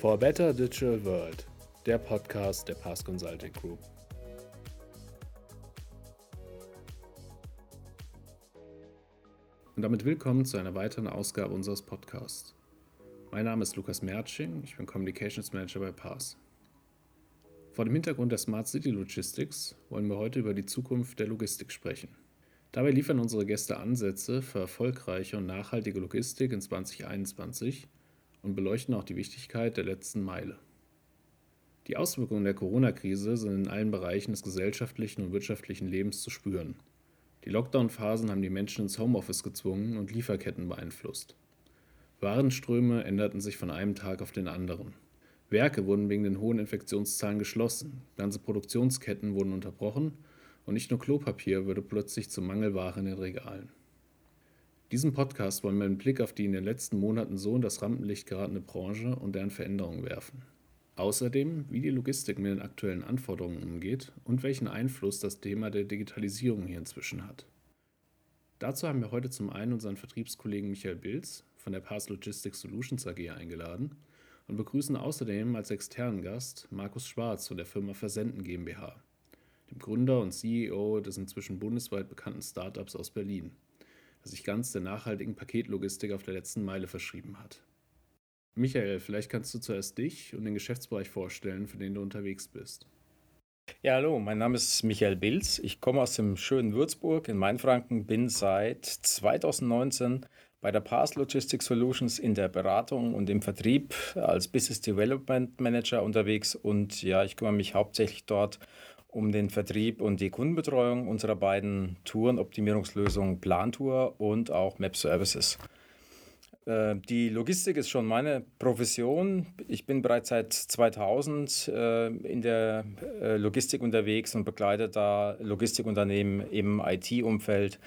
For a Better Digital World, der Podcast der Pass Consulting Group. Und damit willkommen zu einer weiteren Ausgabe unseres Podcasts. Mein Name ist Lukas Mertsching, ich bin Communications Manager bei Pass. Vor dem Hintergrund der Smart City Logistics wollen wir heute über die Zukunft der Logistik sprechen. Dabei liefern unsere Gäste Ansätze für erfolgreiche und nachhaltige Logistik in 2021 und beleuchten auch die Wichtigkeit der letzten Meile. Die Auswirkungen der Corona-Krise sind in allen Bereichen des gesellschaftlichen und wirtschaftlichen Lebens zu spüren. Die Lockdown-Phasen haben die Menschen ins Homeoffice gezwungen und Lieferketten beeinflusst. Warenströme änderten sich von einem Tag auf den anderen. Werke wurden wegen den hohen Infektionszahlen geschlossen, ganze Produktionsketten wurden unterbrochen und nicht nur Klopapier wurde plötzlich zur Mangelware in den Regalen. Diesen Podcast wollen wir einen Blick auf die in den letzten Monaten so in das Rampenlicht geratene Branche und deren Veränderungen werfen. Außerdem, wie die Logistik mit den aktuellen Anforderungen umgeht und welchen Einfluss das Thema der Digitalisierung hier inzwischen hat. Dazu haben wir heute zum einen unseren Vertriebskollegen Michael Bilz von der Pass Logistics Solutions AG eingeladen und begrüßen außerdem als externen Gast Markus Schwarz von der Firma Versenden GmbH dem Gründer und CEO des inzwischen bundesweit bekannten Startups aus Berlin, das sich ganz der nachhaltigen Paketlogistik auf der letzten Meile verschrieben hat. Michael, vielleicht kannst du zuerst dich und den Geschäftsbereich vorstellen, für den du unterwegs bist. Ja, hallo, mein Name ist Michael Bilz. Ich komme aus dem schönen Würzburg in Mainfranken, bin seit 2019 bei der Pass Logistics Solutions in der Beratung und im Vertrieb als Business Development Manager unterwegs und ja, ich kümmere mich hauptsächlich dort um den Vertrieb und die Kundenbetreuung unserer beiden Tourenoptimierungslösungen Plantour und auch Map Services. Äh, die Logistik ist schon meine Profession. Ich bin bereits seit 2000 äh, in der äh, Logistik unterwegs und begleite da Logistikunternehmen im IT-Umfeld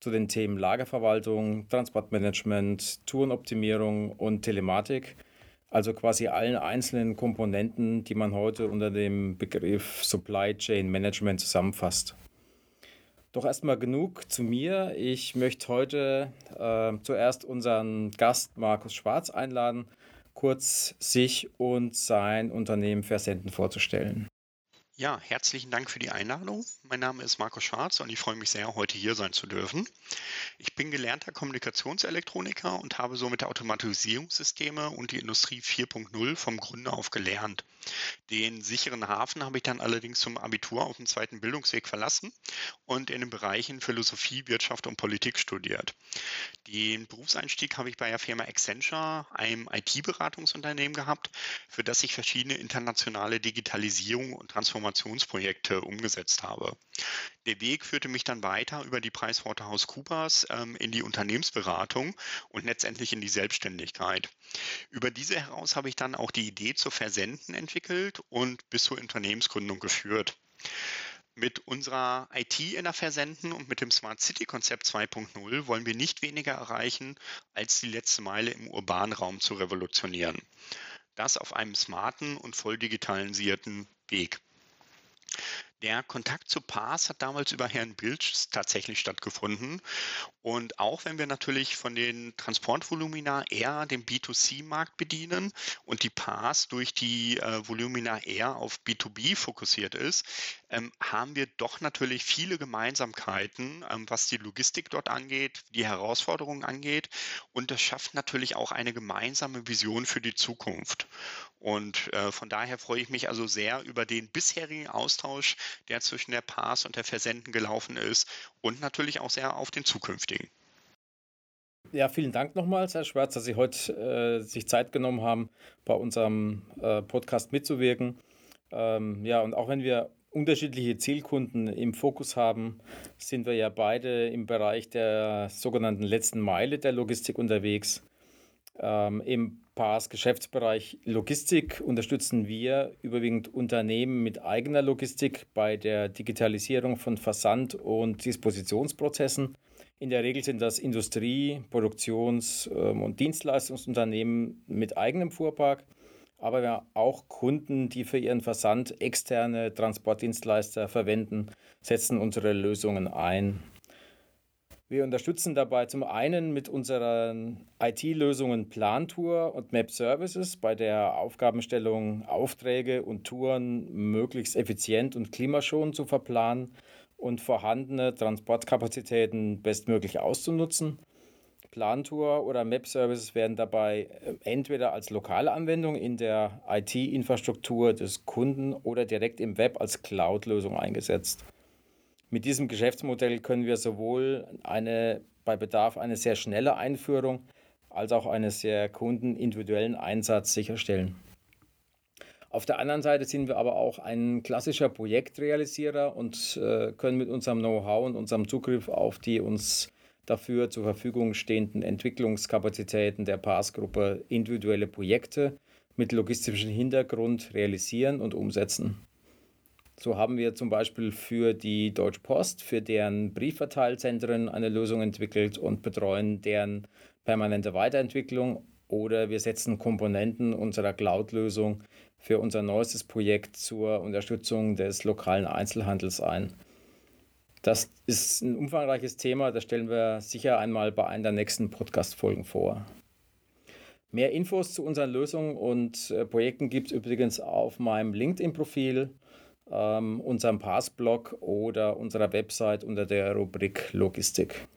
zu den Themen Lagerverwaltung, Transportmanagement, Tourenoptimierung und Telematik. Also quasi allen einzelnen Komponenten, die man heute unter dem Begriff Supply Chain Management zusammenfasst. Doch erstmal genug zu mir. Ich möchte heute äh, zuerst unseren Gast Markus Schwarz einladen, kurz sich und sein Unternehmen Versenden vorzustellen. Ja, herzlichen Dank für die Einladung. Mein Name ist Markus Schwarz und ich freue mich sehr, heute hier sein zu dürfen. Ich bin gelernter Kommunikationselektroniker und habe somit Automatisierungssysteme und die Industrie 4.0 vom Grunde auf gelernt. Den sicheren Hafen habe ich dann allerdings zum Abitur auf dem zweiten Bildungsweg verlassen und in den Bereichen Philosophie, Wirtschaft und Politik studiert. Den Berufseinstieg habe ich bei der Firma Accenture, einem IT-Beratungsunternehmen gehabt, für das ich verschiedene internationale Digitalisierung und Transformation Transformationsprojekte umgesetzt habe. Der Weg führte mich dann weiter über die PricewaterhouseCoopers ähm, in die Unternehmensberatung und letztendlich in die Selbstständigkeit. Über diese heraus habe ich dann auch die Idee zu Versenden entwickelt und bis zur Unternehmensgründung geführt. Mit unserer IT in der Versenden und mit dem Smart City Konzept 2.0 wollen wir nicht weniger erreichen, als die letzte Meile im urbanen Raum zu revolutionieren. Das auf einem smarten und voll digitalisierten Weg. Der Kontakt zu Paas hat damals über Herrn Bilsch tatsächlich stattgefunden. Und auch wenn wir natürlich von den Transportvolumina eher den B2C-Markt bedienen und die Paas durch die äh, Volumina eher auf B2B fokussiert ist, ähm, haben wir doch natürlich viele Gemeinsamkeiten, ähm, was die Logistik dort angeht, die Herausforderungen angeht. Und das schafft natürlich auch eine gemeinsame Vision für die Zukunft. Und äh, von daher freue ich mich also sehr über den bisherigen Austausch, der zwischen der Pass und der Versenden gelaufen ist und natürlich auch sehr auf den zukünftigen. Ja, vielen Dank nochmals, Herr Schwarz, dass Sie heute äh, sich Zeit genommen haben, bei unserem äh, Podcast mitzuwirken. Ähm, ja, und auch wenn wir unterschiedliche Zielkunden im Fokus haben, sind wir ja beide im Bereich der sogenannten letzten Meile der Logistik unterwegs. Ähm, Im PAS Geschäftsbereich Logistik unterstützen wir überwiegend Unternehmen mit eigener Logistik bei der Digitalisierung von Versand- und Dispositionsprozessen. In der Regel sind das Industrie-, Produktions- ähm, und Dienstleistungsunternehmen mit eigenem Fuhrpark, aber wir haben auch Kunden, die für ihren Versand externe Transportdienstleister verwenden, setzen unsere Lösungen ein. Wir unterstützen dabei zum einen mit unseren IT-Lösungen Plantour und Map Services bei der Aufgabenstellung, Aufträge und Touren möglichst effizient und klimaschonend zu verplanen und vorhandene Transportkapazitäten bestmöglich auszunutzen. Plantour oder Map Services werden dabei äh, entweder als lokale Anwendung in der IT-Infrastruktur des Kunden oder direkt im Web als Cloud-Lösung eingesetzt. Mit diesem Geschäftsmodell können wir sowohl eine bei Bedarf eine sehr schnelle Einführung als auch einen sehr kundenindividuellen Einsatz sicherstellen. Auf der anderen Seite sind wir aber auch ein klassischer Projektrealisierer und äh, können mit unserem Know-how und unserem Zugriff auf die uns dafür zur Verfügung stehenden Entwicklungskapazitäten der PAS-Gruppe individuelle Projekte mit logistischem Hintergrund realisieren und umsetzen. So haben wir zum Beispiel für die Deutsche Post, für deren Briefverteilzentren eine Lösung entwickelt und betreuen deren permanente Weiterentwicklung. Oder wir setzen Komponenten unserer Cloud-Lösung für unser neuestes Projekt zur Unterstützung des lokalen Einzelhandels ein. Das ist ein umfangreiches Thema, das stellen wir sicher einmal bei einer der nächsten Podcast-Folgen vor. Mehr Infos zu unseren Lösungen und äh, Projekten gibt es übrigens auf meinem LinkedIn-Profil ähm, unserem Passblog oder unserer Website unter der Rubrik Logistik.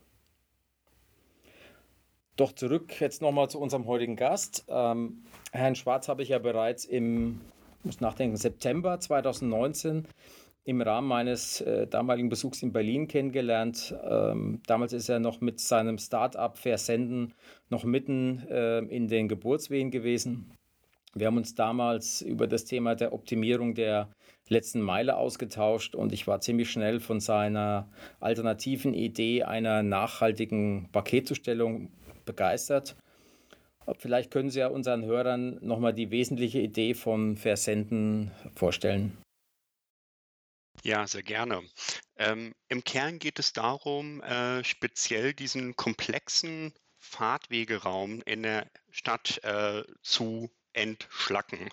Doch zurück jetzt nochmal zu unserem heutigen Gast. Ähm, Herrn Schwarz habe ich ja bereits im, muss nachdenken, September 2019 im Rahmen meines äh, damaligen Besuchs in Berlin kennengelernt. Ähm, damals ist er noch mit seinem Start-up Versenden noch mitten äh, in den Geburtswehen gewesen. Wir haben uns damals über das Thema der Optimierung der letzten Meile ausgetauscht und ich war ziemlich schnell von seiner alternativen Idee einer nachhaltigen Paketzustellung begeistert. Vielleicht können Sie ja unseren Hörern nochmal die wesentliche Idee von Versenden vorstellen. Ja, sehr gerne. Ähm, Im Kern geht es darum, äh, speziell diesen komplexen Fahrtwegeraum in der Stadt äh, zu entschlacken.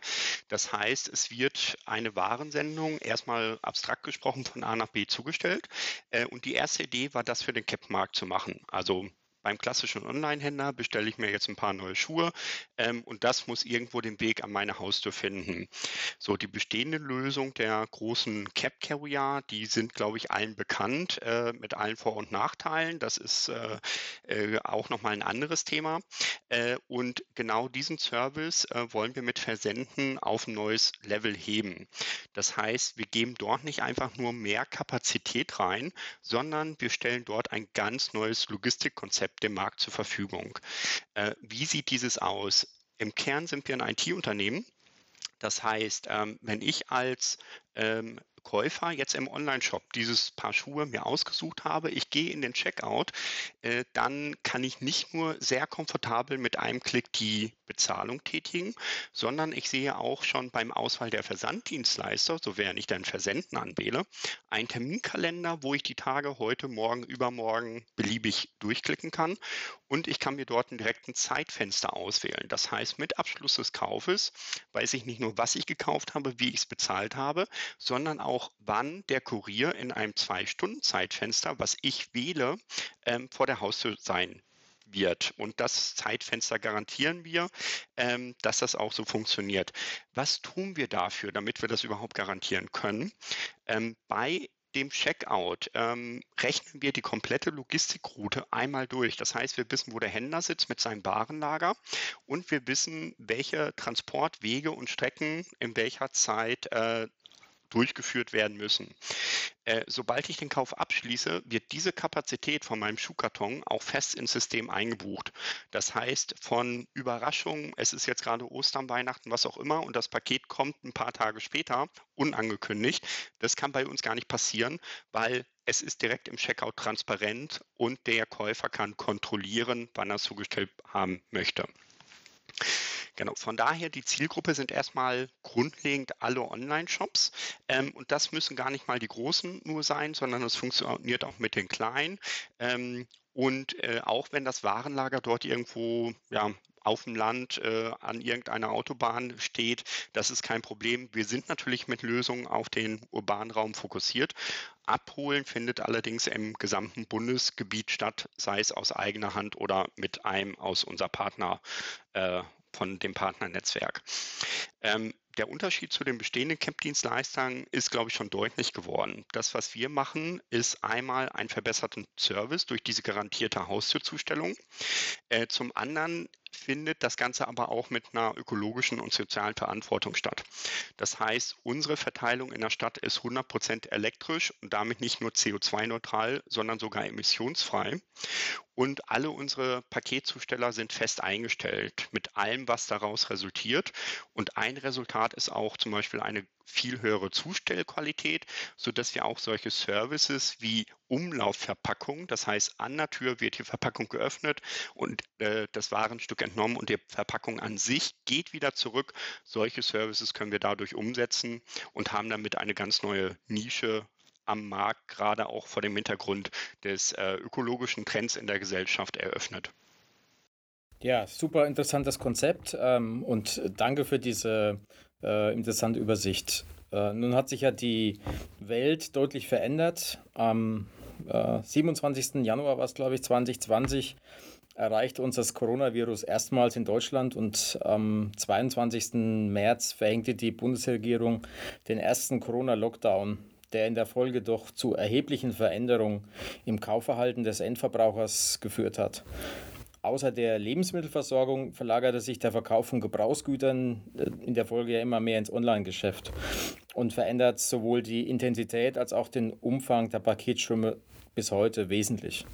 Das heißt, es wird eine Warensendung erstmal abstrakt gesprochen von A nach B zugestellt. Äh, und die erste Idee war, das für den Cap-Markt zu machen. Also beim klassischen Online-Händler bestelle ich mir jetzt ein paar neue Schuhe ähm, und das muss irgendwo den Weg an meine Haustür finden. So, die bestehende Lösung der großen Cap Carrier, die sind, glaube ich, allen bekannt äh, mit allen Vor- und Nachteilen. Das ist äh, äh, auch nochmal ein anderes Thema. Äh, und genau diesen Service äh, wollen wir mit Versenden auf ein neues Level heben. Das heißt, wir geben dort nicht einfach nur mehr Kapazität rein, sondern wir stellen dort ein ganz neues Logistikkonzept dem Markt zur Verfügung. Äh, wie sieht dieses aus? Im Kern sind wir ein IT-Unternehmen. Das heißt, ähm, wenn ich als ähm, Käufer jetzt im Online-Shop dieses Paar Schuhe mir ausgesucht habe, ich gehe in den Checkout, äh, dann kann ich nicht nur sehr komfortabel mit einem Klick die Bezahlung tätigen, sondern ich sehe auch schon beim Auswahl der Versanddienstleister, so wäre ich dann Versenden anwähle, einen Terminkalender, wo ich die Tage heute, morgen, übermorgen beliebig durchklicken kann und ich kann mir dort ein direkten Zeitfenster auswählen. Das heißt, mit Abschluss des Kaufes weiß ich nicht nur, was ich gekauft habe, wie ich es bezahlt habe, sondern auch, wann der Kurier in einem Zwei-Stunden-Zeitfenster, was ich wähle, ähm, vor der Haustür sein wird. Und das Zeitfenster garantieren wir, ähm, dass das auch so funktioniert. Was tun wir dafür, damit wir das überhaupt garantieren können? Ähm, bei dem Checkout ähm, rechnen wir die komplette Logistikroute einmal durch. Das heißt, wir wissen, wo der Händler sitzt mit seinem Warenlager und wir wissen, welche Transportwege und Strecken in welcher Zeit äh, durchgeführt werden müssen. Äh, sobald ich den Kauf abschließe, wird diese Kapazität von meinem Schuhkarton auch fest ins System eingebucht. Das heißt, von Überraschung, es ist jetzt gerade Ostern, Weihnachten, was auch immer, und das Paket kommt ein paar Tage später, unangekündigt, das kann bei uns gar nicht passieren, weil es ist direkt im Checkout transparent und der Käufer kann kontrollieren, wann er es zugestellt haben möchte. Genau, von daher, die Zielgruppe sind erstmal grundlegend alle Online-Shops. Ähm, und das müssen gar nicht mal die großen nur sein, sondern es funktioniert auch mit den kleinen. Ähm, und äh, auch wenn das Warenlager dort irgendwo ja, auf dem Land äh, an irgendeiner Autobahn steht. Das ist kein Problem. Wir sind natürlich mit Lösungen auf den urbanen Raum fokussiert. Abholen findet allerdings im gesamten Bundesgebiet statt, sei es aus eigener Hand oder mit einem aus unser Partner äh, von dem Partnernetzwerk. Ähm, der Unterschied zu den bestehenden CAP-Dienstleistern ist, glaube ich, schon deutlich geworden. Das, was wir machen, ist einmal einen verbesserten Service durch diese garantierte Haustürzustellung. Äh, zum anderen findet das Ganze aber auch mit einer ökologischen und sozialen Verantwortung statt. Das heißt, unsere Verteilung in der Stadt ist 100% elektrisch und damit nicht nur CO2-neutral, sondern sogar emissionsfrei. Und alle unsere Paketzusteller sind fest eingestellt mit allem, was daraus resultiert. Und ein Resultat ist auch zum Beispiel eine viel höhere Zustellqualität, sodass wir auch solche Services wie Umlaufverpackung, das heißt an der Tür wird die Verpackung geöffnet und äh, das Warenstück entnommen und die Verpackung an sich geht wieder zurück. Solche Services können wir dadurch umsetzen und haben damit eine ganz neue Nische am Markt, gerade auch vor dem Hintergrund des äh, ökologischen Trends in der Gesellschaft eröffnet. Ja, super interessantes Konzept ähm, und danke für diese äh, interessante Übersicht. Äh, nun hat sich ja die Welt deutlich verändert. Am äh, 27. Januar war es, glaube ich, 2020 erreichte uns das Coronavirus erstmals in Deutschland und am 22. März verhängte die Bundesregierung den ersten Corona-Lockdown, der in der Folge doch zu erheblichen Veränderungen im Kaufverhalten des Endverbrauchers geführt hat. Außer der Lebensmittelversorgung verlagerte sich der Verkauf von Gebrauchsgütern äh, in der Folge ja immer mehr ins Online-Geschäft und verändert sowohl die Intensität als auch den Umfang der Paketströme bis heute wesentlich.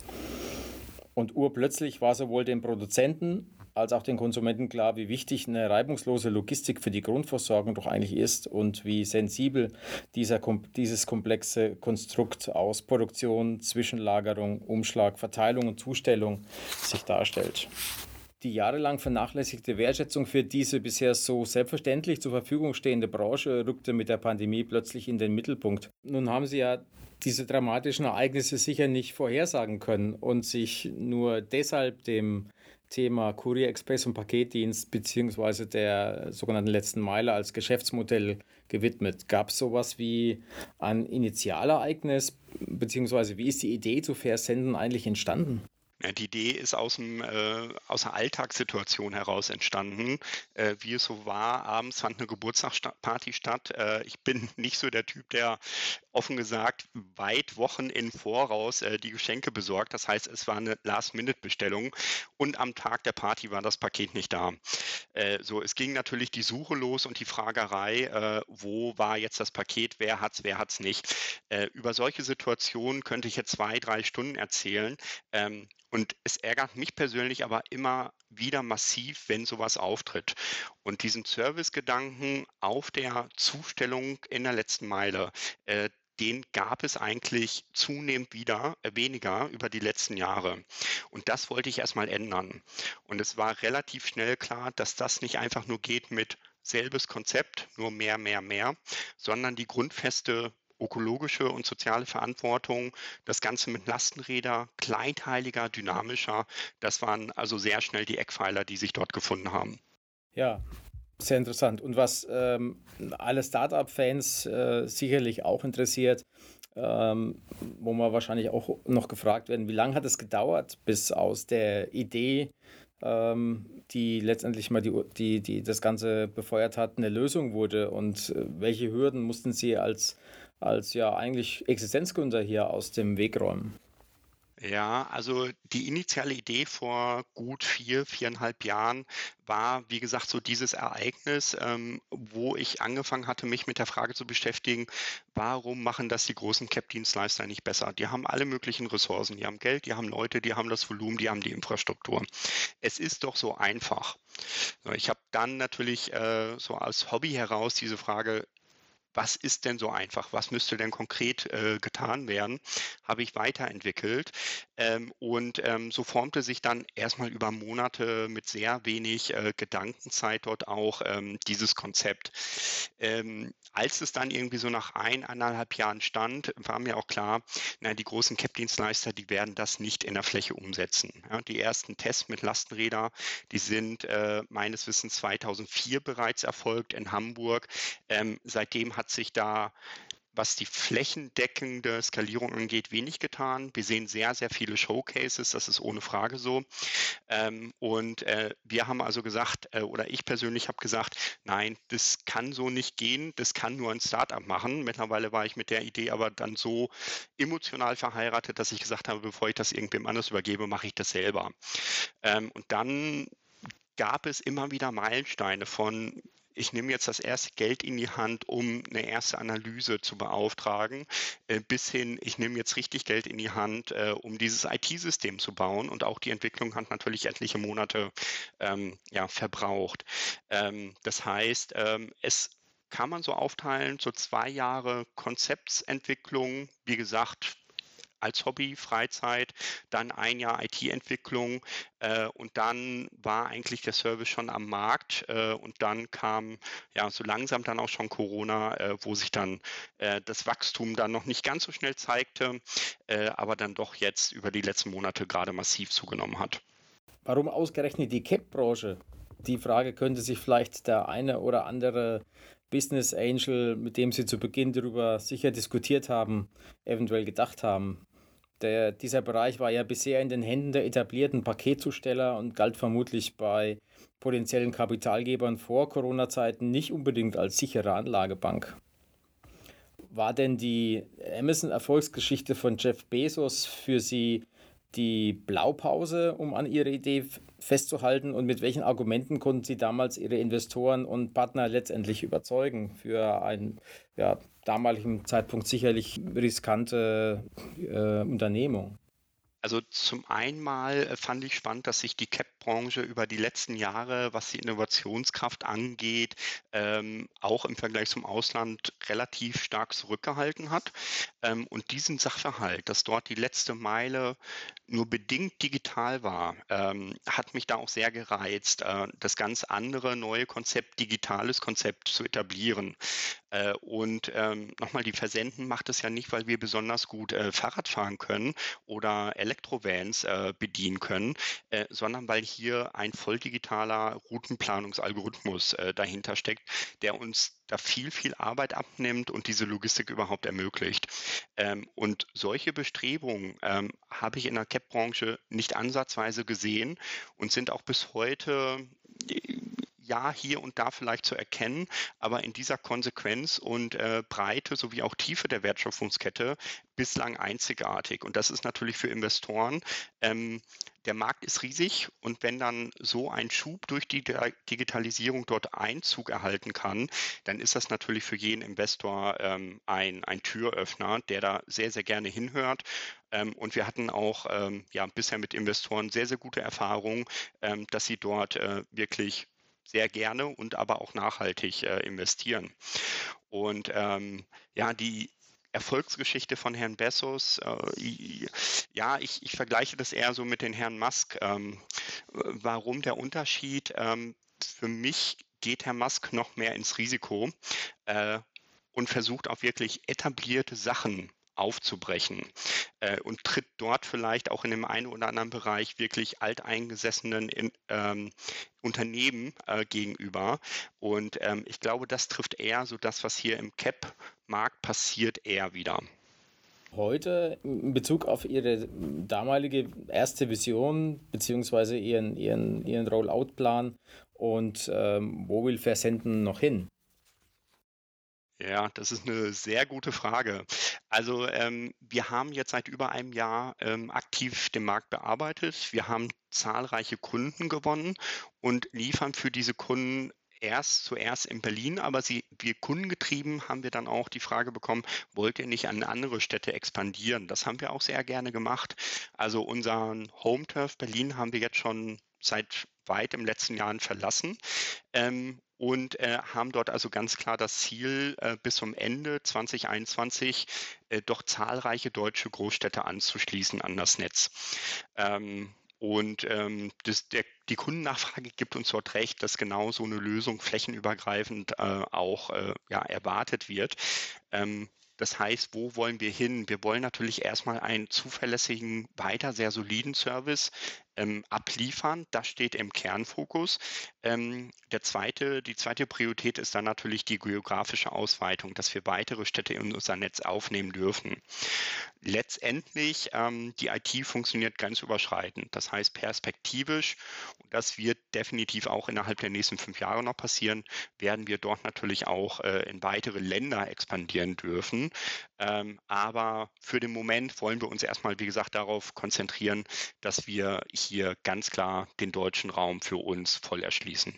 Und urplötzlich war sowohl den Produzenten als auch den Konsumenten klar, wie wichtig eine reibungslose Logistik für die Grundversorgung doch eigentlich ist und wie sensibel dieser, dieses komplexe Konstrukt aus Produktion, Zwischenlagerung, Umschlag, Verteilung und Zustellung sich darstellt. Die jahrelang vernachlässigte Wertschätzung für diese bisher so selbstverständlich zur Verfügung stehende Branche rückte mit der Pandemie plötzlich in den Mittelpunkt. Nun haben Sie ja diese dramatischen Ereignisse sicher nicht vorhersagen können und sich nur deshalb dem Thema Courier Express und Paketdienst beziehungsweise der sogenannten letzten Meile als Geschäftsmodell gewidmet. Gab es sowas wie ein Initialereignis beziehungsweise wie ist die Idee zu Versenden eigentlich entstanden? Die Idee ist aus, dem, äh, aus einer Alltagssituation heraus entstanden. Äh, wie es so war, abends fand eine Geburtstagsparty statt. Äh, ich bin nicht so der Typ, der offen gesagt weit Wochen im Voraus äh, die Geschenke besorgt. Das heißt, es war eine Last-Minute-Bestellung und am Tag der Party war das Paket nicht da. Äh, so, es ging natürlich die Suche los und die Fragerei, äh, wo war jetzt das Paket, wer hat's, wer hat's nicht. über solche Situationen könnte ich jetzt zwei, drei Stunden erzählen. Ähm, und es ärgert mich persönlich aber immer wieder massiv, wenn sowas auftritt. Und diesen Servicegedanken auf der Zustellung in der letzten Meile, äh, den gab es eigentlich zunehmend wieder äh, weniger über die letzten Jahre. Und das wollte ich erstmal ändern. Und es war relativ schnell klar, dass das nicht einfach nur geht mit selbes Konzept, nur mehr, mehr, mehr, sondern die grundfeste ökologische und soziale Verantwortung, das Ganze mit Lastenräder, kleinteiliger, dynamischer. Das waren also sehr schnell die Eckpfeiler, die sich dort gefunden haben. Ja, sehr interessant. Und was ähm, alle Startup-Fans äh, sicherlich auch interessiert, ähm, wo man wahrscheinlich auch noch gefragt werden, wie lange hat es gedauert, bis aus der Idee, ähm, die letztendlich mal die, die, die das Ganze befeuert hat, eine Lösung wurde und äh, welche Hürden mussten Sie als als ja eigentlich Existenzgründer hier aus dem Weg räumen? Ja, also die initiale Idee vor gut vier, viereinhalb Jahren war, wie gesagt, so dieses Ereignis, ähm, wo ich angefangen hatte, mich mit der Frage zu beschäftigen, warum machen das die großen CAP-Dienstleister nicht besser? Die haben alle möglichen Ressourcen, die haben Geld, die haben Leute, die haben das Volumen, die haben die Infrastruktur. Es ist doch so einfach. Ich habe dann natürlich äh, so als Hobby heraus diese Frage was ist denn so einfach? Was müsste denn konkret äh, getan werden? Habe ich weiterentwickelt. Ähm, und ähm, so formte sich dann erstmal über Monate mit sehr wenig äh, Gedankenzeit dort auch ähm, dieses Konzept. Ähm, als es dann irgendwie so nach eineinhalb Jahren stand, war mir auch klar, na, die großen CAP-Dienstleister, die werden das nicht in der Fläche umsetzen. Ja, die ersten Tests mit Lastenräder, die sind äh, meines Wissens 2004 bereits erfolgt in Hamburg. Ähm, seitdem hat sich da was die flächendeckende Skalierung angeht, wenig getan. Wir sehen sehr, sehr viele Showcases, das ist ohne Frage so. Ähm, und äh, wir haben also gesagt, äh, oder ich persönlich habe gesagt, nein, das kann so nicht gehen, das kann nur ein Startup machen. Mittlerweile war ich mit der Idee aber dann so emotional verheiratet, dass ich gesagt habe, bevor ich das irgendwem anders übergebe, mache ich das selber. Ähm, und dann gab es immer wieder Meilensteine von ich nehme jetzt das erste Geld in die Hand, um eine erste Analyse zu beauftragen, äh, bis hin, ich nehme jetzt richtig Geld in die Hand, äh, um dieses IT-System zu bauen. Und auch die Entwicklung hat natürlich etliche Monate ähm, ja, verbraucht. Ähm, das heißt, ähm, es kann man so aufteilen, so zwei Jahre Konzeptsentwicklung, wie gesagt, als Hobby, Freizeit, dann ein Jahr IT-Entwicklung äh, und dann war eigentlich der Service schon am Markt äh, und dann kam ja so langsam dann auch schon Corona, äh, wo sich dann äh, das Wachstum dann noch nicht ganz so schnell zeigte, äh, aber dann doch jetzt über die letzten Monate gerade massiv zugenommen hat. Warum ausgerechnet die CAP-Branche? Die Frage könnte sich vielleicht der eine oder andere Business Angel, mit dem Sie zu Beginn darüber sicher diskutiert haben, eventuell gedacht haben. Der, dieser Bereich war ja bisher in den Händen der etablierten Paketzusteller und galt vermutlich bei potenziellen Kapitalgebern vor Corona-Zeiten nicht unbedingt als sichere Anlagebank. War denn die Amazon-Erfolgsgeschichte von Jeff Bezos für Sie die Blaupause, um an Ihrer Idee festzuhalten? Und mit welchen Argumenten konnten Sie damals Ihre Investoren und Partner letztendlich überzeugen für ein ja, damaligen Zeitpunkt sicherlich riskante äh, Unternehmung? Also zum einen mal äh, fand ich spannend, dass sich die CAP-Branche über die letzten Jahre, was die Innovationskraft angeht, ähm, auch im Vergleich zum Ausland relativ stark zurückgehalten hat. Ähm, und diesen Sachverhalt, dass dort die letzte Meile nur bedingt digital war, ähm, hat mich da auch sehr gereizt, äh, das ganz andere neue Konzept, digitales Konzept zu etablieren. Äh, und ähm, nochmal, die Versenden macht es ja nicht, weil wir besonders gut äh, Fahrrad fahren können oder Elektrovans äh, bedienen können, äh, sondern weil hier ein voll digitaler Routenplanungsalgorithmus äh, dahinter steckt, der uns da viel, viel Arbeit abnimmt und diese Logistik überhaupt ermöglicht. Ähm, und solche Bestrebungen ähm, habe ich in der CAP-Branche nicht ansatzweise gesehen und sind auch bis heute ja, hier und da vielleicht zu erkennen, aber in dieser Konsequenz und äh, Breite sowie auch Tiefe der Wertschöpfungskette bislang einzigartig. Und das ist natürlich für Investoren ähm, der Markt ist riesig und wenn dann so ein Schub durch die Digitalisierung dort Einzug erhalten kann, dann ist das natürlich für jeden Investor ähm, ein, ein Türöffner, der da sehr, sehr gerne hinhört. Ähm, und wir hatten auch ähm, ja, bisher mit Investoren sehr, sehr gute Erfahrungen, ähm, dass sie dort äh, wirklich sehr gerne und aber auch nachhaltig äh, investieren. Und ähm, ja, die Erfolgsgeschichte von Herrn Bezos, äh, ja, ich, ich, vergleiche das eher so mit den Herrn Musk. Ähm, warum der Unterschied? Ähm, für mich geht Herr Musk noch mehr ins Risiko äh, und versucht auch wirklich etablierte Sachen aufzubrechen äh, und tritt dort vielleicht auch in dem einen oder anderen Bereich wirklich alteingesessenen in, ähm, Unternehmen äh, gegenüber. Und ähm, ich glaube, das trifft eher so das, was hier im CAP-Markt passiert, eher wieder. Heute in Bezug auf Ihre damalige erste Vision beziehungsweise Ihren, Ihren, Ihren Rollout-Plan und ähm, wo will Versenden noch hin? Ja, das ist eine sehr gute Frage. Also ähm, wir haben jetzt seit über einem Jahr ähm, aktiv den Markt bearbeitet. Wir haben zahlreiche Kunden gewonnen und liefern für diese Kunden erst zuerst in Berlin, aber sie, wir kundengetrieben haben wir dann auch die Frage bekommen, wollt ihr nicht an andere Städte expandieren? Das haben wir auch sehr gerne gemacht. Also unseren Home Turf Berlin haben wir jetzt schon seit weit im letzten Jahr verlassen. Ähm, und äh, haben dort also ganz klar das Ziel, äh, bis zum Ende 2021 äh, doch zahlreiche deutsche Großstädte anzuschließen an das Netz. Ähm, und ähm, das, der, die Kundennachfrage gibt uns dort recht, dass genau so eine Lösung flächenübergreifend äh, auch äh, ja, erwartet wird. Ähm, das heißt, wo wollen wir hin? Wir wollen natürlich erstmal einen zuverlässigen, weiter sehr soliden Service ähm, abliefern. Das steht im Kernfokus. Ähm, der zweite, die zweite Priorität ist dann natürlich die geografische Ausweitung, dass wir weitere Städte in unser Netz aufnehmen dürfen. Letztendlich, ähm, die IT funktioniert grenzüberschreitend. Das heißt, perspektivisch, und das wird definitiv auch innerhalb der nächsten fünf Jahre noch passieren, werden wir dort natürlich auch äh, in weitere Länder expandieren dürfen. Ähm, aber für den Moment wollen wir uns erstmal, wie gesagt, darauf konzentrieren, dass wir hier ganz klar den deutschen Raum für uns voll erschließen.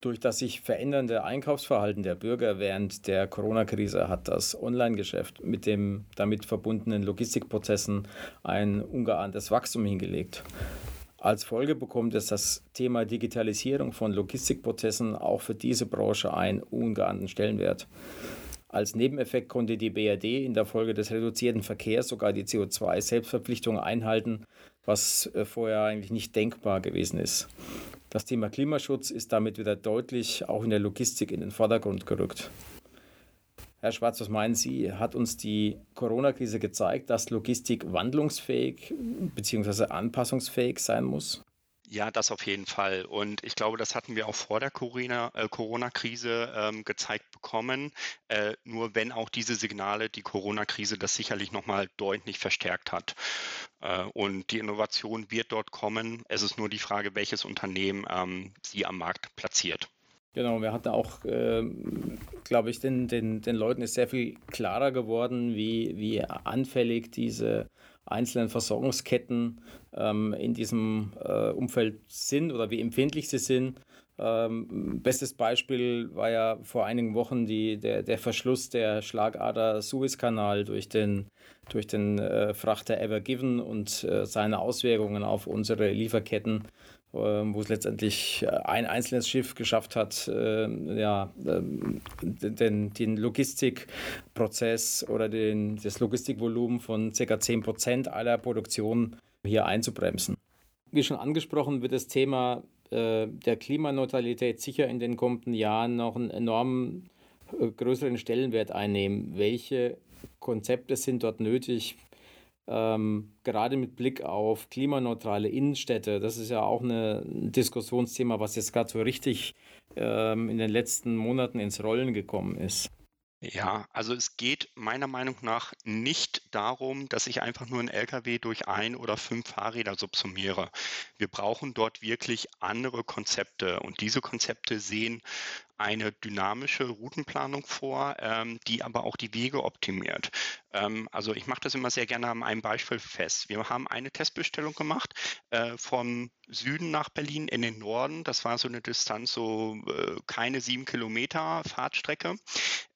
Durch das sich verändernde Einkaufsverhalten der Bürger während der Corona-Krise hat das Online-Geschäft mit dem damit verbundenen Logistikprozessen ein ungeahntes Wachstum hingelegt. Als Folge bekommt es das Thema Digitalisierung von Logistikprozessen auch für diese Branche einen ungeahnten Stellenwert. Als Nebeneffekt konnte die BRD in der Folge des reduzierten Verkehrs sogar die CO2-Selbstverpflichtung einhalten, was äh, vorher eigentlich nicht denkbar gewesen ist. Das Thema Klimaschutz ist damit wieder deutlich auch in der Logistik in den Vordergrund gerückt. Herr Schwarz, was meinen Sie? Hat uns die Corona-Krise gezeigt, dass Logistik wandlungsfähig bzw. anpassungsfähig sein muss? Ja, das auf jeden Fall. Und ich glaube, das hatten wir auch vor der äh, Corona-Krise ähm, gezeigt bekommen. Äh, nur wenn auch diese Signale die Corona-Krise das sicherlich nochmal deutlich verstärkt hat. Äh, und die Innovation wird dort kommen. Es ist nur die Frage, welches Unternehmen ähm, sie am Markt platziert. Genau, wir hatten auch, äh, glaube ich, den, den, den Leuten ist sehr viel klarer geworden, wie, wie anfällig diese einzelnen Versorgungsketten ähm, in diesem äh, Umfeld sind oder wie empfindlich sie sind. Ähm, bestes Beispiel war ja vor einigen Wochen die, der, der Verschluss der Schlagader Suezkanal durch den, durch den äh, Frachter Ever Given und äh, seine Auswirkungen auf unsere Lieferketten wo es letztendlich äh, ein einzelnes Schiff geschafft hat, äh, ja, ähm, den, den Logistikprozess oder den, das Logistikvolumen von ca. 10 Prozent aller Produktion hier einzubremsen. Wie schon angesprochen, wird das Thema äh, der Klimaneutralität sicher in den kommenden Jahren noch einen enorm größeren Stellenwert einnehmen. Welche Konzepte sind dort nötig? Ähm, gerade mit Blick auf klimaneutrale Innenstädte, das ist ja auch eine, ein Diskussionsthema, was jetzt gerade so richtig ähm, in den letzten Monaten ins Rollen gekommen ist. Ja, also es geht meiner Meinung nach nicht darum, dass ich einfach nur einen LKW durch ein oder fünf Fahrräder subsumiere. Wir brauchen dort wirklich andere Konzepte und diese Konzepte sehen eine dynamische Routenplanung vor, ähm, die aber auch die Wege optimiert. Ähm, also ich mache das immer sehr gerne an einem Beispiel fest. Wir haben eine Testbestellung gemacht äh, vom Süden nach Berlin in den Norden. Das war so eine Distanz, so äh, keine sieben Kilometer Fahrtstrecke.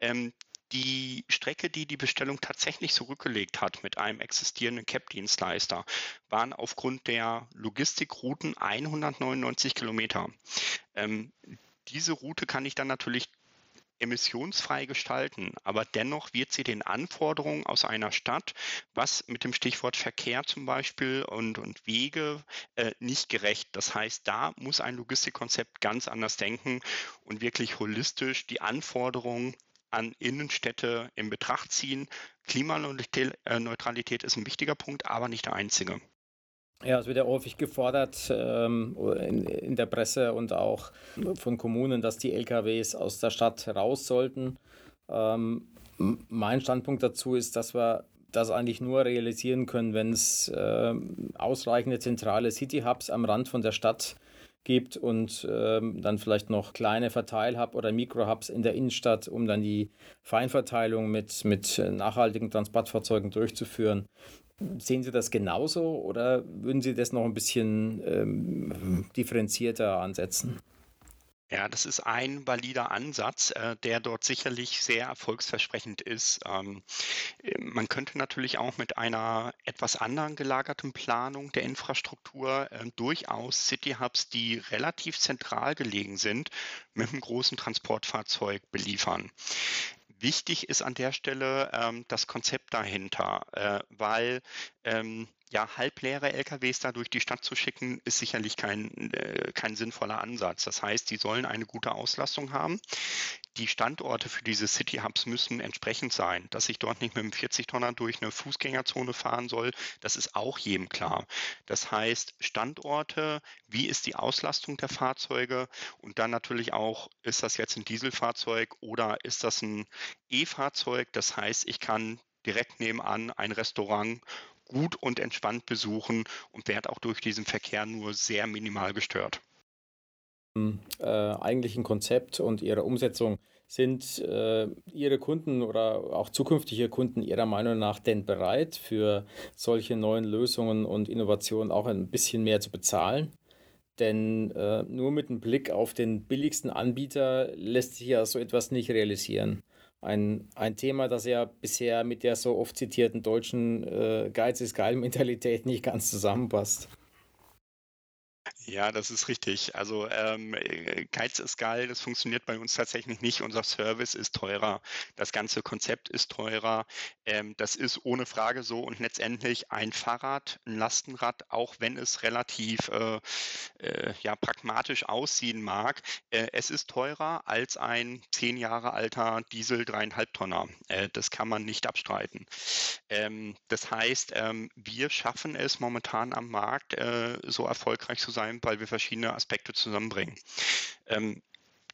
Ähm, die Strecke, die die Bestellung tatsächlich zurückgelegt hat mit einem existierenden CAP-Dienstleister, waren aufgrund der Logistikrouten 199 Kilometer. Ähm, diese Route kann ich dann natürlich emissionsfrei gestalten, aber dennoch wird sie den Anforderungen aus einer Stadt, was mit dem Stichwort Verkehr zum Beispiel und, und Wege äh, nicht gerecht. Das heißt, da muss ein Logistikkonzept ganz anders denken und wirklich holistisch die Anforderungen an Innenstädte in Betracht ziehen. Klimaneutralität ist ein wichtiger Punkt, aber nicht der einzige. Ja, es wird ja häufig gefordert ähm, in, in, der Presse und auch von Kommunen, dass die LKWs aus der Stadt raus sollten. Ähm, mein Standpunkt dazu ist, dass wir das eigentlich nur realisieren können, wenn es äh, ausreichende zentrale City-Hubs am Rand von der Stadt gibt und ähm, dann vielleicht noch kleine Verteilhub oder Mikrohubs in der Innenstadt, um dann die Feinverteilung mit, mit nachhaltigen Transportfahrzeugen durchzuführen. Sehen Sie das genauso oder würden Sie das noch ein bisschen ähm, differenzierter ansetzen? Ja, das ist ein valider Ansatz, äh, der dort sicherlich sehr erfolgsversprechend ist. Ähm, äh, man könnte natürlich auch mit einer etwas anderen gelagerten Planung der Infrastruktur äh, durchaus City Hubs, die relativ zentral gelegen sind, mit einem großen Transportfahrzeug beliefern. Wichtig ist an der Stelle ähm, das Konzept dahinter, äh, weil ähm, ja, halbleere LKWs da durch die Stadt zu schicken, ist sicherlich kein, äh, kein sinnvoller Ansatz. Das heißt, die sollen eine gute Auslastung haben. Die Standorte für diese City Hubs müssen entsprechend sein. Dass ich dort nicht mit einem 40-Tonner durch eine Fußgängerzone fahren soll, das ist auch jedem klar. Das heißt, Standorte, wie ist die Auslastung der Fahrzeuge und dann natürlich auch, ist das jetzt ein Dieselfahrzeug oder ist das ein E-Fahrzeug? Das heißt, ich kann direkt nebenan ein Restaurant gut und entspannt besuchen und werde auch durch diesen Verkehr nur sehr minimal gestört. Äh, eigentlichen Konzept und ihrer Umsetzung sind äh, Ihre Kunden oder auch zukünftige Kunden Ihrer Meinung nach denn bereit, für solche neuen Lösungen und Innovationen auch ein bisschen mehr zu bezahlen? Denn äh, nur mit einem Blick auf den billigsten Anbieter lässt sich ja so etwas nicht realisieren ein, ein Thema, das ja bisher mit der so oft zitierten deutschen äh, Geiz ist geil Mentalität nicht ganz zusammenpasst. Ja, das ist richtig. Also ähm, äh, Geiz ist geil, das funktioniert bei uns tatsächlich nicht. Unser Service ist teurer, das ganze Konzept ist teurer. Ähm, das ist ohne Frage so und letztendlich ein Fahrrad, ein Lastenrad, auch wenn es relativ äh, äh, ja, pragmatisch aussehen mag, äh, es ist teurer als ein zehn Jahre alter Diesel dreieinhalb Tonner. Äh, das kann man nicht abstreiten. Ähm, das heißt, ähm, wir schaffen es momentan am Markt äh, so erfolgreich zu sein, weil wir verschiedene Aspekte zusammenbringen. Ähm,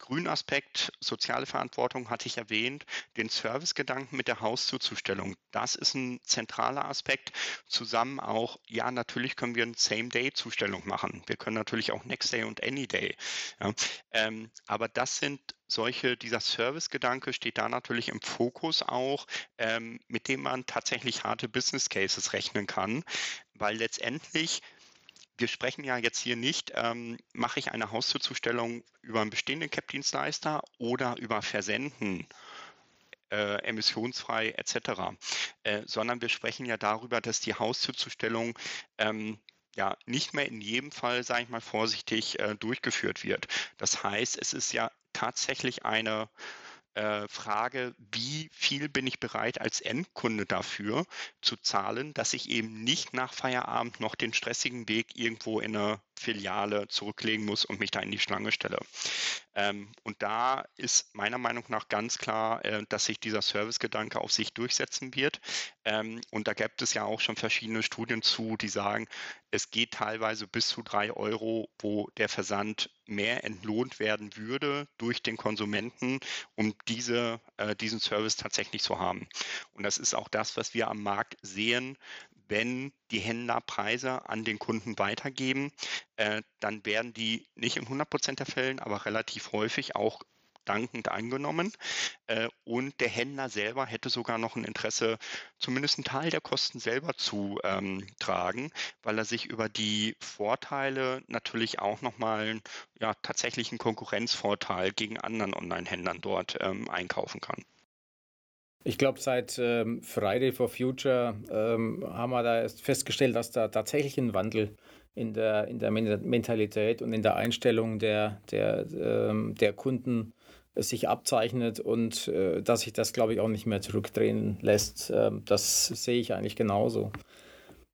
Grünaspekt, soziale Verantwortung hatte ich erwähnt, den Servicegedanken mit der Hauszuzustellung. Das ist ein zentraler Aspekt. Zusammen auch, ja, natürlich können wir eine Same-Day-Zustellung machen. Wir können natürlich auch Next Day und Any Day. Ja, ähm, aber das sind solche, dieser Servicegedanke steht da natürlich im Fokus auch, ähm, mit dem man tatsächlich harte Business Cases rechnen kann, weil letztendlich wir sprechen ja jetzt hier nicht, ähm, mache ich eine Hauszuzustellung über einen bestehenden CAP-Dienstleister oder über Versenden äh, emissionsfrei etc., äh, sondern wir sprechen ja darüber, dass die Hauszuzustellung ähm, ja nicht mehr in jedem Fall, sage ich mal vorsichtig, äh, durchgeführt wird. Das heißt, es ist ja tatsächlich eine äh, Frage, wie viel bin ich bereit als Endkunde dafür zu zahlen, dass ich eben nicht nach Feierabend noch den stressigen Weg irgendwo in eine Filiale zurücklegen muss und mich da in die Schlange stelle. Ähm, und da ist meiner Meinung nach ganz klar, äh, dass sich dieser Servicegedanke auf sich durchsetzen wird. Ähm, und da gibt es ja auch schon verschiedene Studien zu, die sagen, es geht teilweise bis zu drei Euro, wo der Versand mehr entlohnt werden würde durch den Konsumenten, um diese, äh, diesen Service tatsächlich zu haben. Und das ist auch das, was wir am Markt sehen, wenn die Händler Preise an den Kunden weitergeben, äh, dann werden die nicht in 100 Prozent der Fällen, aber relativ häufig auch dankend angenommen. Äh, und der Händler selber hätte sogar noch ein Interesse, zumindest einen Teil der Kosten selber zu ähm, tragen, weil er sich über die Vorteile natürlich auch nochmal ja, tatsächlich einen Konkurrenzvorteil gegen anderen Online-Händlern dort ähm, einkaufen kann. Ich glaube, seit ähm, Friday for Future ähm, haben wir da erst festgestellt, dass da tatsächlich ein Wandel in der, in der Mentalität und in der Einstellung der, der, ähm, der Kunden sich abzeichnet und äh, dass sich das, glaube ich, auch nicht mehr zurückdrehen lässt. Ähm, das sehe ich eigentlich genauso.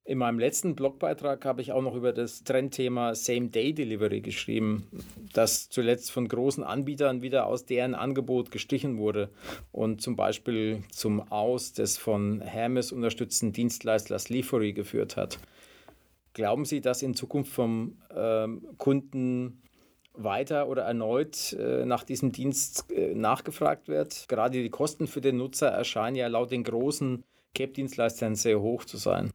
In meinem letzten Blogbeitrag habe ich auch noch über das Trendthema Same-Day-Delivery geschrieben, das zuletzt von großen Anbietern wieder aus deren Angebot gestrichen wurde und zum Beispiel zum Aus des von Hermes unterstützten Dienstleisters Lifery geführt hat. Glauben Sie, dass in Zukunft vom ähm, Kunden weiter oder erneut äh, nach diesem Dienst äh, nachgefragt wird? Gerade die Kosten für den Nutzer erscheinen ja laut den großen CAP-Dienstleistern sehr hoch zu sein.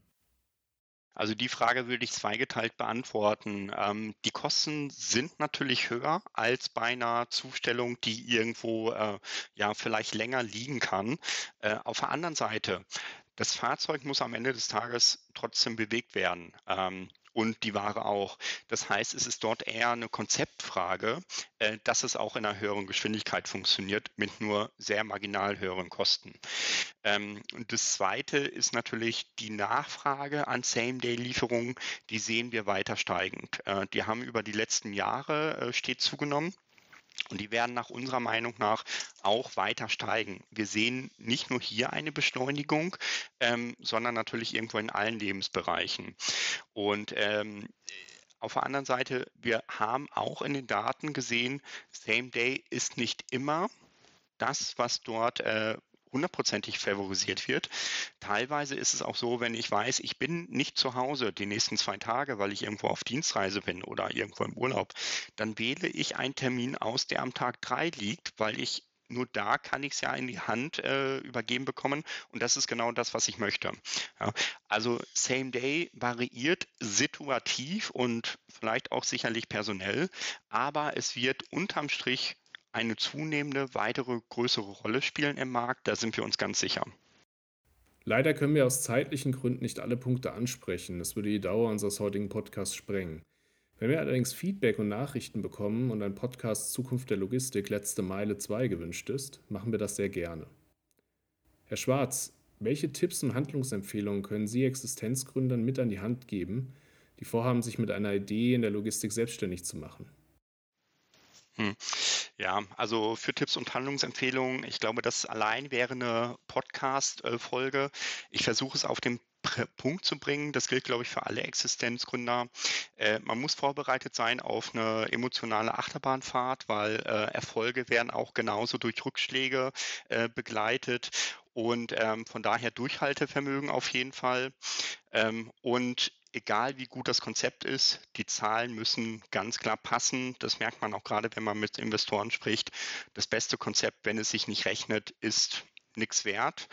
Also die Frage würde ich zweigeteilt beantworten. Ähm, die Kosten sind natürlich höher als bei einer Zustellung, die irgendwo äh, ja vielleicht länger liegen kann. Äh, auf der anderen Seite, das Fahrzeug muss am Ende des Tages trotzdem bewegt werden. Ähm, und die Ware auch. Das heißt, es ist dort eher eine Konzeptfrage, äh, dass es auch in einer höheren Geschwindigkeit funktioniert mit nur sehr marginal höheren Kosten. Ähm, und das Zweite ist natürlich die Nachfrage an Same-Day-Lieferungen, die sehen wir weiter steigend. Äh, die haben über die letzten Jahre äh, stets zugenommen. Und die werden nach unserer Meinung nach auch weiter steigen. Wir sehen nicht nur hier eine Beschleunigung, ähm, sondern natürlich irgendwo in allen Lebensbereichen. Und ähm, auf der anderen Seite, wir haben auch in den Daten gesehen, Same Day ist nicht immer das, was dort äh, hundertprozentig favorisiert wird. Teilweise ist es auch so, wenn ich weiß, ich bin nicht zu Hause die nächsten zwei Tage, weil ich irgendwo auf Dienstreise bin oder irgendwo im Urlaub, dann wähle ich einen Termin aus, der am Tag drei liegt, weil ich nur da kann ich es ja in die Hand äh, übergeben bekommen und das ist genau das, was ich möchte. Ja, also Same Day variiert situativ und vielleicht auch sicherlich personell, aber es wird unterm Strich eine zunehmende weitere größere Rolle spielen im Markt, da sind wir uns ganz sicher. Leider können wir aus zeitlichen Gründen nicht alle Punkte ansprechen. Das würde die Dauer unseres heutigen Podcasts sprengen. Wenn wir allerdings Feedback und Nachrichten bekommen und ein Podcast Zukunft der Logistik letzte Meile 2 gewünscht ist, machen wir das sehr gerne. Herr Schwarz, welche Tipps und Handlungsempfehlungen können Sie Existenzgründern mit an die Hand geben, die vorhaben, sich mit einer Idee in der Logistik selbstständig zu machen? Hm. Ja, also für Tipps und Handlungsempfehlungen, ich glaube, das allein wäre eine Podcast-Folge. Ich versuche es auf den Punkt zu bringen. Das gilt, glaube ich, für alle Existenzgründer. Äh, man muss vorbereitet sein auf eine emotionale Achterbahnfahrt, weil äh, Erfolge werden auch genauso durch Rückschläge äh, begleitet und ähm, von daher Durchhaltevermögen auf jeden Fall. Ähm, und egal wie gut das Konzept ist, die Zahlen müssen ganz klar passen. Das merkt man auch gerade, wenn man mit Investoren spricht. Das beste Konzept, wenn es sich nicht rechnet, ist nichts wert.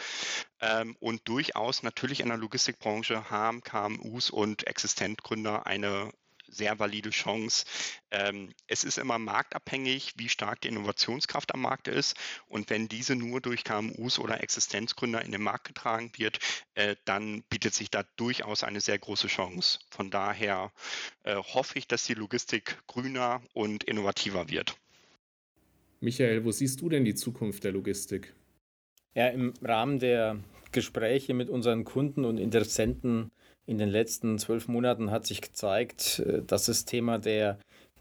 Ähm, und durchaus natürlich in der Logistikbranche haben KMUs und Existentgründer eine sehr valide Chance. Ähm, es ist immer marktabhängig, wie stark die Innovationskraft am Markt ist. Und wenn diese nur durch KMUs oder Existenzgründer in den Markt getragen wird, äh, dann bietet sich da durchaus eine sehr große Chance. Von daher äh, hoffe ich, dass die Logistik grüner und innovativer wird. Michael, wo siehst du denn die Zukunft der Logistik? Ja, im Rahmen der Gespräche mit unseren Kunden und Interessenten in den letzten zwölf Monaten hat sich gezeigt, äh, dass das Thema der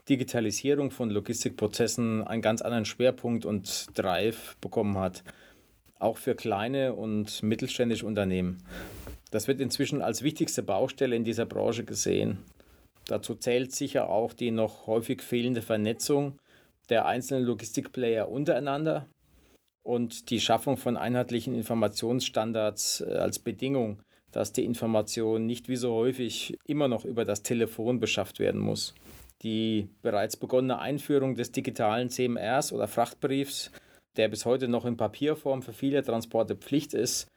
Digitalisierung von Logistikprozessen einen ganz anderen Schwerpunkt und Drive bekommen hat. Auch für kleine und mittelständische Unternehmen. Das wird inzwischen als wichtigste Baustelle in dieser Branche gesehen. Dazu zählt sicher auch die noch häufig fehlende Vernetzung der einzelnen Logistikplayer untereinander und die Schaffung von einheitlichen Informationsstandards äh, als Bedingung dass die Information nicht wie so häufig immer noch über das Telefon beschafft werden muss. Die bereits begonnene Einführung des digitalen CMRs oder Frachtbriefs, der bis heute noch in Papierform für viele Transporte Pflicht ist,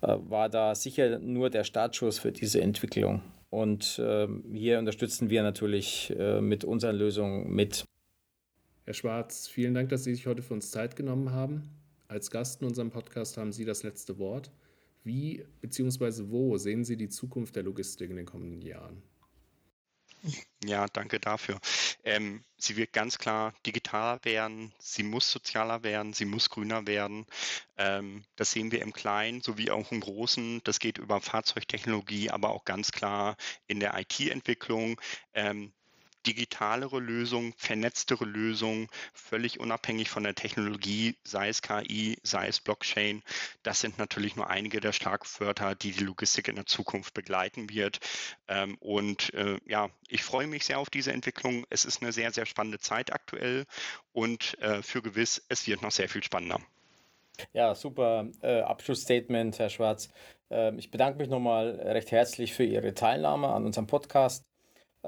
äh, war da sicher nur der Startschuss für diese Entwicklung. Und äh, hier unterstützen wir natürlich äh, mit unseren Lösungen mit. Herr Schwarz, vielen Dank, dass Sie sich heute für uns Zeit genommen haben. Als Gast in unserem Podcast haben Sie das letzte Wort. Wie bzw. wo sehen Sie die Zukunft der Logistik in den kommenden Jahren? Ja, danke dafür. Ähm, sie wird ganz klar digitaler werden, sie muss sozialer werden, sie muss grüner werden. Ähm, das sehen wir im Kleinen sowie auch im Großen. Das geht über Fahrzeugtechnologie, aber auch ganz klar in der IT-Entwicklung. Ähm, digitalere Lösungen, vernetztere Lösungen, völlig unabhängig von der Technologie, sei es KI, sei es Blockchain. Das sind natürlich nur einige der Schlagwörter, die die Logistik in der Zukunft begleiten wird. Ähm, und äh, ja, ich freue mich sehr auf diese Entwicklung. Es ist eine sehr, sehr spannende Zeit aktuell und äh, für gewiss, es wird noch sehr viel spannender. Ja, super äh, Abschlussstatement, Herr Schwarz. Äh, ich bedanke mich nochmal recht herzlich für Ihre Teilnahme an unserem Podcast.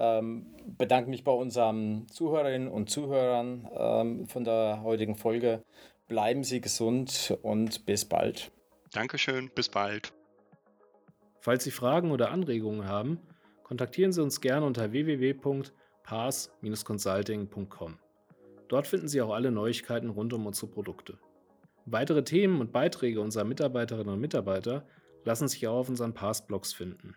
Ähm, bedanke mich bei unseren Zuhörerinnen und Zuhörern ähm, von der heutigen Folge. Bleiben Sie gesund und bis bald. Dankeschön, bis bald. Falls Sie Fragen oder Anregungen haben, kontaktieren Sie uns gerne unter www.pass-consulting.com. Dort finden Sie auch alle Neuigkeiten rund um unsere Produkte. Weitere Themen und Beiträge unserer Mitarbeiterinnen und Mitarbeiter lassen sich auch auf unseren Pass-Blogs finden.